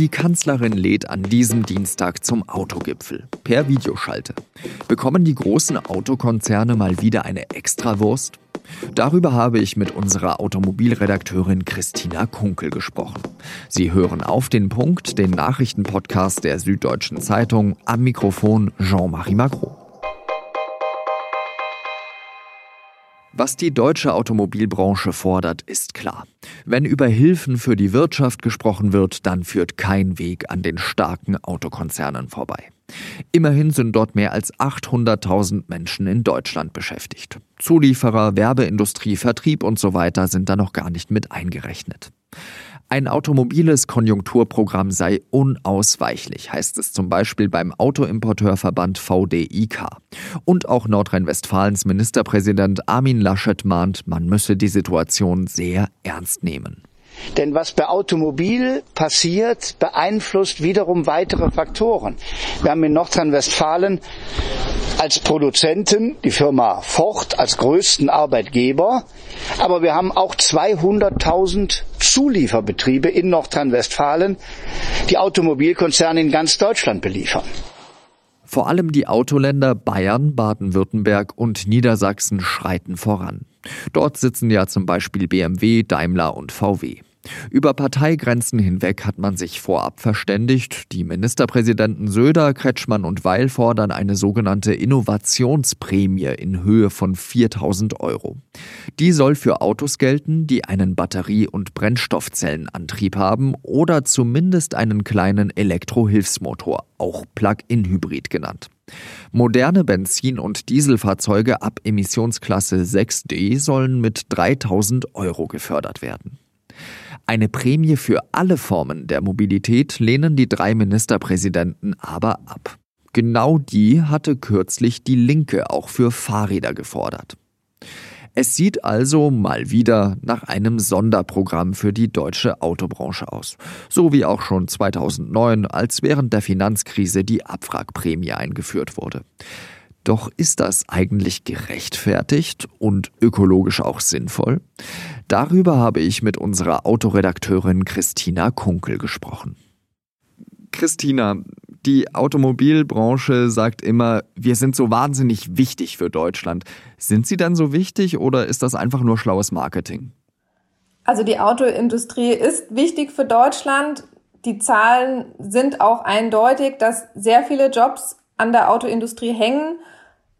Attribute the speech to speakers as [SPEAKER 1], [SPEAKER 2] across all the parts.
[SPEAKER 1] Die Kanzlerin lädt an diesem Dienstag zum Autogipfel per Videoschalte. Bekommen die großen Autokonzerne mal wieder eine Extrawurst? Darüber habe ich mit unserer Automobilredakteurin Christina Kunkel gesprochen. Sie hören auf den Punkt, den Nachrichtenpodcast der Süddeutschen Zeitung, am Mikrofon Jean-Marie Macron. Was die deutsche Automobilbranche fordert, ist klar. Wenn über Hilfen für die Wirtschaft gesprochen wird, dann führt kein Weg an den starken Autokonzernen vorbei. Immerhin sind dort mehr als 800.000 Menschen in Deutschland beschäftigt. Zulieferer, Werbeindustrie, Vertrieb und so weiter sind da noch gar nicht mit eingerechnet. Ein automobiles Konjunkturprogramm sei unausweichlich, heißt es zum Beispiel beim Autoimporteurverband VDIK. Und auch Nordrhein-Westfalens Ministerpräsident Armin Laschet mahnt, man müsse die Situation sehr ernst nehmen.
[SPEAKER 2] Denn was bei Automobil passiert, beeinflusst wiederum weitere Faktoren. Wir haben in Nordrhein-Westfalen als Produzenten die Firma Ford als größten Arbeitgeber, aber wir haben auch 200.000 Zulieferbetriebe in Nordrhein-Westfalen, die Automobilkonzerne in ganz Deutschland beliefern.
[SPEAKER 1] Vor allem die Autoländer Bayern, Baden-Württemberg und Niedersachsen schreiten voran. Dort sitzen ja zum Beispiel BMW, Daimler und VW. Über Parteigrenzen hinweg hat man sich vorab verständigt. Die Ministerpräsidenten Söder, Kretschmann und Weil fordern eine sogenannte Innovationsprämie in Höhe von 4000 Euro. Die soll für Autos gelten, die einen Batterie- und Brennstoffzellenantrieb haben oder zumindest einen kleinen Elektrohilfsmotor, auch Plug-in-Hybrid genannt. Moderne Benzin- und Dieselfahrzeuge ab Emissionsklasse 6D sollen mit 3000 Euro gefördert werden. Eine Prämie für alle Formen der Mobilität lehnen die drei Ministerpräsidenten aber ab. Genau die hatte kürzlich die Linke auch für Fahrräder gefordert. Es sieht also mal wieder nach einem Sonderprogramm für die deutsche Autobranche aus. So wie auch schon 2009, als während der Finanzkrise die Abwrackprämie eingeführt wurde. Doch ist das eigentlich gerechtfertigt und ökologisch auch sinnvoll? Darüber habe ich mit unserer Autoredakteurin Christina Kunkel gesprochen. Christina, die Automobilbranche sagt immer, wir sind so wahnsinnig wichtig für Deutschland. Sind sie dann so wichtig oder ist das einfach nur schlaues Marketing?
[SPEAKER 3] Also die Autoindustrie ist wichtig für Deutschland. Die Zahlen sind auch eindeutig, dass sehr viele Jobs an der Autoindustrie hängen.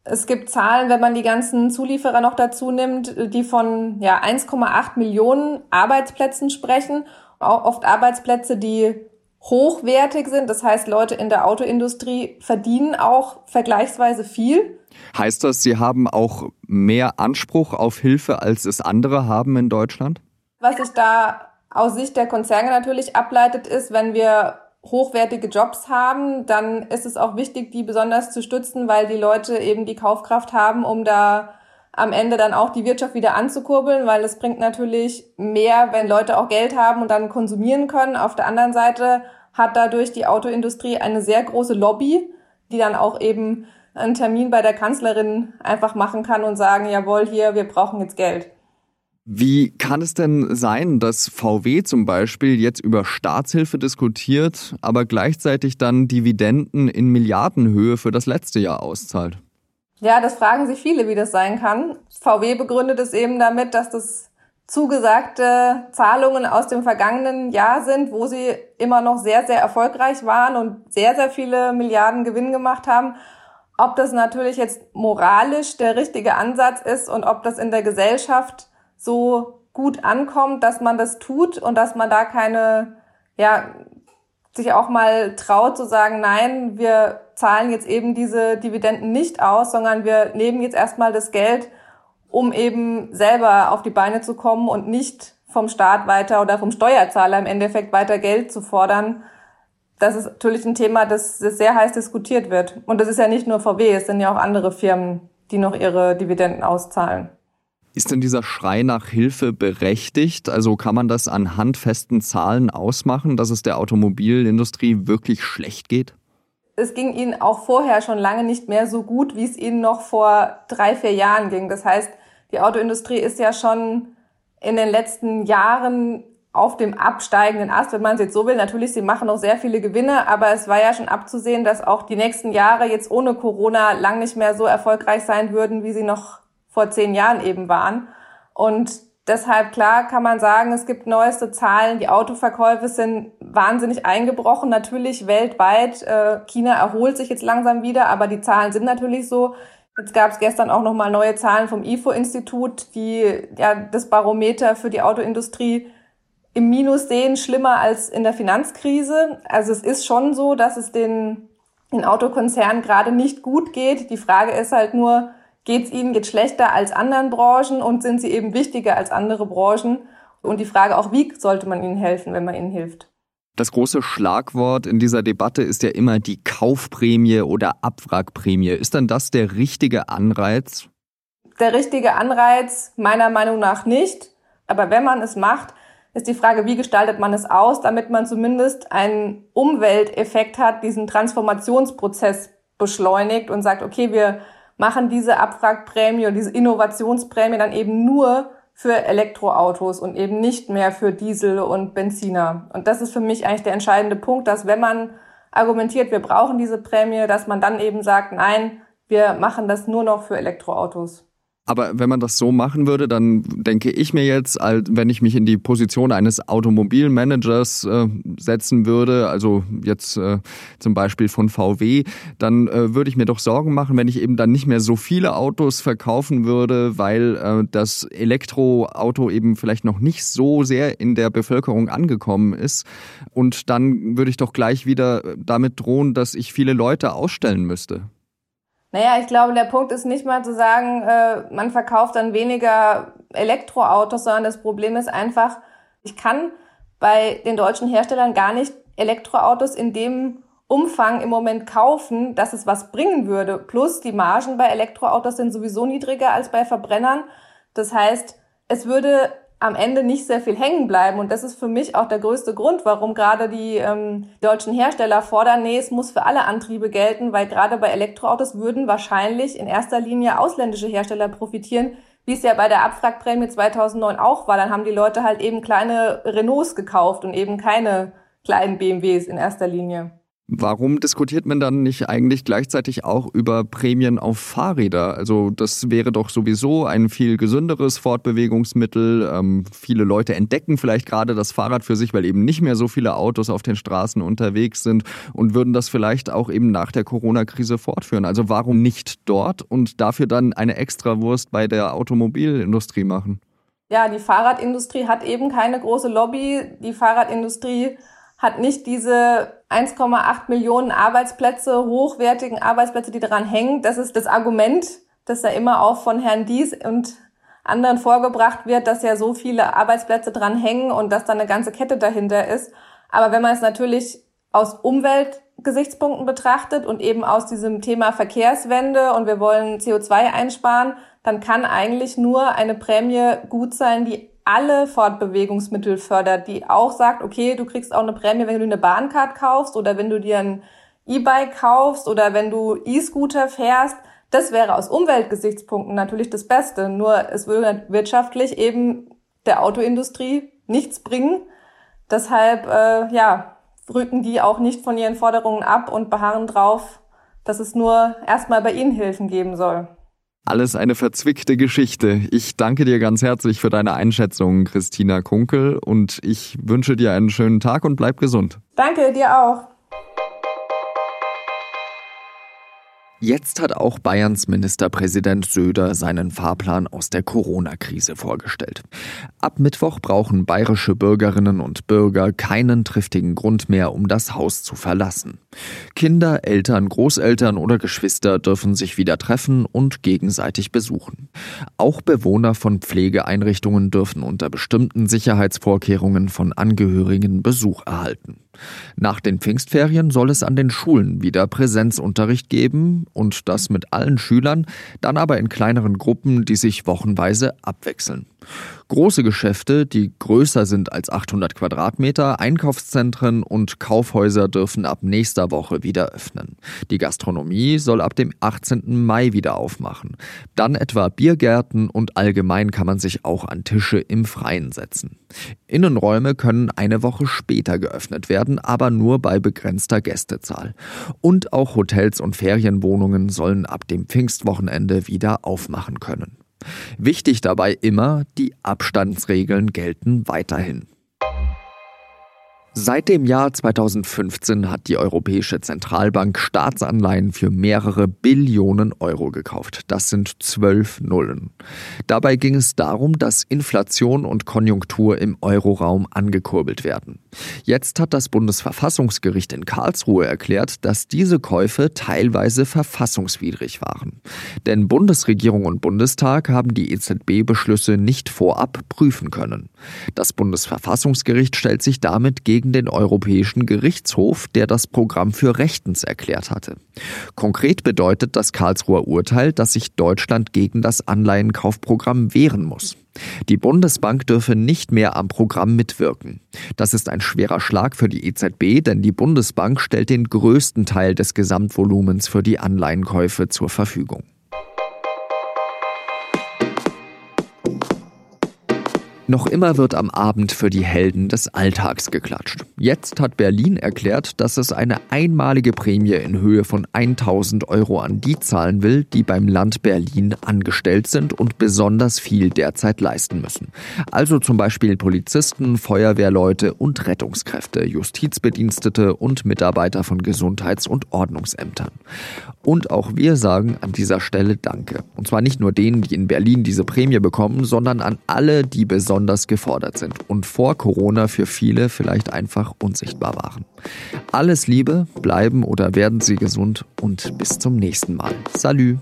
[SPEAKER 3] Es gibt Zahlen, wenn man die ganzen Zulieferer noch dazu nimmt, die von ja, 1,8 Millionen Arbeitsplätzen sprechen. Auch oft Arbeitsplätze, die hochwertig sind. Das heißt, Leute in der Autoindustrie verdienen auch vergleichsweise viel.
[SPEAKER 1] Heißt das, sie haben auch mehr Anspruch auf Hilfe, als es andere haben in Deutschland?
[SPEAKER 3] Was sich da aus Sicht der Konzerne natürlich ableitet, ist, wenn wir hochwertige Jobs haben, dann ist es auch wichtig, die besonders zu stützen, weil die Leute eben die Kaufkraft haben, um da am Ende dann auch die Wirtschaft wieder anzukurbeln, weil es bringt natürlich mehr, wenn Leute auch Geld haben und dann konsumieren können. Auf der anderen Seite hat dadurch die Autoindustrie eine sehr große Lobby, die dann auch eben einen Termin bei der Kanzlerin einfach machen kann und sagen, jawohl, hier, wir brauchen jetzt Geld.
[SPEAKER 1] Wie kann es denn sein, dass VW zum Beispiel jetzt über Staatshilfe diskutiert, aber gleichzeitig dann Dividenden in Milliardenhöhe für das letzte Jahr auszahlt?
[SPEAKER 3] Ja, das fragen sich viele, wie das sein kann. VW begründet es eben damit, dass das zugesagte Zahlungen aus dem vergangenen Jahr sind, wo sie immer noch sehr, sehr erfolgreich waren und sehr, sehr viele Milliarden Gewinn gemacht haben. Ob das natürlich jetzt moralisch der richtige Ansatz ist und ob das in der Gesellschaft so gut ankommt, dass man das tut und dass man da keine, ja, sich auch mal traut zu sagen, nein, wir zahlen jetzt eben diese Dividenden nicht aus, sondern wir nehmen jetzt erstmal das Geld, um eben selber auf die Beine zu kommen und nicht vom Staat weiter oder vom Steuerzahler im Endeffekt weiter Geld zu fordern. Das ist natürlich ein Thema, das, sehr heiß diskutiert wird. Und das ist ja nicht nur VW, es sind ja auch andere Firmen, die noch ihre Dividenden auszahlen.
[SPEAKER 1] Ist denn dieser Schrei nach Hilfe berechtigt? Also kann man das an handfesten Zahlen ausmachen, dass es der Automobilindustrie wirklich schlecht geht?
[SPEAKER 3] Es ging ihnen auch vorher schon lange nicht mehr so gut, wie es ihnen noch vor drei, vier Jahren ging. Das heißt, die Autoindustrie ist ja schon in den letzten Jahren auf dem absteigenden Ast, wenn man es jetzt so will. Natürlich, sie machen noch sehr viele Gewinne, aber es war ja schon abzusehen, dass auch die nächsten Jahre jetzt ohne Corona lang nicht mehr so erfolgreich sein würden, wie sie noch vor zehn Jahren eben waren. Und deshalb, klar, kann man sagen, es gibt neueste Zahlen. Die Autoverkäufe sind wahnsinnig eingebrochen, natürlich weltweit. Äh, China erholt sich jetzt langsam wieder, aber die Zahlen sind natürlich so. Jetzt gab es gestern auch nochmal neue Zahlen vom IFO-Institut, die ja das Barometer für die Autoindustrie im Minus sehen, schlimmer als in der Finanzkrise. Also es ist schon so, dass es den, den Autokonzernen gerade nicht gut geht. Die Frage ist halt nur, geht es ihnen jetzt schlechter als anderen Branchen und sind sie eben wichtiger als andere Branchen? Und die Frage auch, wie sollte man ihnen helfen, wenn man ihnen hilft?
[SPEAKER 1] Das große Schlagwort in dieser Debatte ist ja immer die Kaufprämie oder Abwrackprämie. Ist dann das der richtige Anreiz?
[SPEAKER 3] Der richtige Anreiz meiner Meinung nach nicht. Aber wenn man es macht, ist die Frage, wie gestaltet man es aus, damit man zumindest einen Umwelteffekt hat, diesen Transformationsprozess beschleunigt und sagt, okay, wir machen diese Abwrackprämie und diese Innovationsprämie dann eben nur für Elektroautos und eben nicht mehr für Diesel und Benziner. Und das ist für mich eigentlich der entscheidende Punkt, dass wenn man argumentiert, wir brauchen diese Prämie, dass man dann eben sagt, nein, wir machen das nur noch für Elektroautos.
[SPEAKER 1] Aber wenn man das so machen würde, dann denke ich mir jetzt, wenn ich mich in die Position eines Automobilmanagers äh, setzen würde, also jetzt äh, zum Beispiel von VW, dann äh, würde ich mir doch Sorgen machen, wenn ich eben dann nicht mehr so viele Autos verkaufen würde, weil äh, das Elektroauto eben vielleicht noch nicht so sehr in der Bevölkerung angekommen ist. Und dann würde ich doch gleich wieder damit drohen, dass ich viele Leute ausstellen müsste.
[SPEAKER 3] Naja, ich glaube, der Punkt ist nicht mal zu sagen, äh, man verkauft dann weniger Elektroautos, sondern das Problem ist einfach, ich kann bei den deutschen Herstellern gar nicht Elektroautos in dem Umfang im Moment kaufen, dass es was bringen würde. Plus die Margen bei Elektroautos sind sowieso niedriger als bei Verbrennern. Das heißt, es würde am Ende nicht sehr viel hängen bleiben. Und das ist für mich auch der größte Grund, warum gerade die ähm, deutschen Hersteller fordern, nee, es muss für alle Antriebe gelten, weil gerade bei Elektroautos würden wahrscheinlich in erster Linie ausländische Hersteller profitieren, wie es ja bei der Abwrackprämie 2009 auch war. Dann haben die Leute halt eben kleine Renaults gekauft und eben keine kleinen BMWs in erster Linie.
[SPEAKER 1] Warum diskutiert man dann nicht eigentlich gleichzeitig auch über Prämien auf Fahrräder? Also das wäre doch sowieso ein viel gesünderes Fortbewegungsmittel. Ähm, viele Leute entdecken vielleicht gerade das Fahrrad für sich, weil eben nicht mehr so viele Autos auf den Straßen unterwegs sind und würden das vielleicht auch eben nach der Corona-Krise fortführen. Also warum nicht dort und dafür dann eine Extrawurst bei der Automobilindustrie machen?
[SPEAKER 3] Ja, die Fahrradindustrie hat eben keine große Lobby. Die Fahrradindustrie hat nicht diese 1,8 Millionen Arbeitsplätze, hochwertigen Arbeitsplätze, die daran hängen. Das ist das Argument, das ja immer auch von Herrn Dies und anderen vorgebracht wird, dass ja so viele Arbeitsplätze dran hängen und dass da eine ganze Kette dahinter ist. Aber wenn man es natürlich aus Umweltgesichtspunkten betrachtet und eben aus diesem Thema Verkehrswende und wir wollen CO2 einsparen, dann kann eigentlich nur eine Prämie gut sein, die alle Fortbewegungsmittel fördert, die auch sagt, okay, du kriegst auch eine Prämie, wenn du eine Bahncard kaufst oder wenn du dir ein E-Bike kaufst oder wenn du E-Scooter fährst. Das wäre aus Umweltgesichtspunkten natürlich das Beste. Nur es würde wirtschaftlich eben der Autoindustrie nichts bringen. Deshalb, äh, ja, rücken die auch nicht von ihren Forderungen ab und beharren drauf, dass es nur erstmal bei ihnen Hilfen geben soll.
[SPEAKER 1] Alles eine verzwickte Geschichte. Ich danke dir ganz herzlich für deine Einschätzung, Christina Kunkel, und ich wünsche dir einen schönen Tag und bleib gesund.
[SPEAKER 3] Danke, dir auch.
[SPEAKER 1] Jetzt hat auch Bayerns Ministerpräsident Söder seinen Fahrplan aus der Corona-Krise vorgestellt. Ab Mittwoch brauchen bayerische Bürgerinnen und Bürger keinen triftigen Grund mehr, um das Haus zu verlassen. Kinder, Eltern, Großeltern oder Geschwister dürfen sich wieder treffen und gegenseitig besuchen. Auch Bewohner von Pflegeeinrichtungen dürfen unter bestimmten Sicherheitsvorkehrungen von Angehörigen Besuch erhalten. Nach den Pfingstferien soll es an den Schulen wieder Präsenzunterricht geben und das mit allen Schülern, dann aber in kleineren Gruppen, die sich wochenweise abwechseln. Große Geschäfte, die größer sind als 800 Quadratmeter, Einkaufszentren und Kaufhäuser dürfen ab nächster Woche wieder öffnen. Die Gastronomie soll ab dem 18. Mai wieder aufmachen. Dann etwa Biergärten und allgemein kann man sich auch an Tische im Freien setzen. Innenräume können eine Woche später geöffnet werden, aber nur bei begrenzter Gästezahl. Und auch Hotels und Ferienwohnungen sollen ab dem Pfingstwochenende wieder aufmachen können. Wichtig dabei immer, die Abstandsregeln gelten weiterhin. Seit dem Jahr 2015 hat die Europäische Zentralbank Staatsanleihen für mehrere Billionen Euro gekauft. Das sind zwölf Nullen. Dabei ging es darum, dass Inflation und Konjunktur im Euroraum angekurbelt werden. Jetzt hat das Bundesverfassungsgericht in Karlsruhe erklärt, dass diese Käufe teilweise verfassungswidrig waren. Denn Bundesregierung und Bundestag haben die EZB-Beschlüsse nicht vorab prüfen können. Das Bundesverfassungsgericht stellt sich damit gegen gegen den Europäischen Gerichtshof, der das Programm für rechtens erklärt hatte. Konkret bedeutet das Karlsruher Urteil, dass sich Deutschland gegen das Anleihenkaufprogramm wehren muss. Die Bundesbank dürfe nicht mehr am Programm mitwirken. Das ist ein schwerer Schlag für die EZB, denn die Bundesbank stellt den größten Teil des Gesamtvolumens für die Anleihenkäufe zur Verfügung. Noch immer wird am Abend für die Helden des Alltags geklatscht. Jetzt hat Berlin erklärt, dass es eine einmalige Prämie in Höhe von 1000 Euro an die zahlen will, die beim Land Berlin angestellt sind und besonders viel derzeit leisten müssen. Also zum Beispiel Polizisten, Feuerwehrleute und Rettungskräfte, Justizbedienstete und Mitarbeiter von Gesundheits- und Ordnungsämtern. Und auch wir sagen an dieser Stelle Danke. Und zwar nicht nur denen, die in Berlin diese Prämie bekommen, sondern an alle, die besonders besonders gefordert sind und vor Corona für viele vielleicht einfach unsichtbar waren. Alles Liebe, bleiben oder werden Sie gesund und bis zum nächsten Mal. Salü!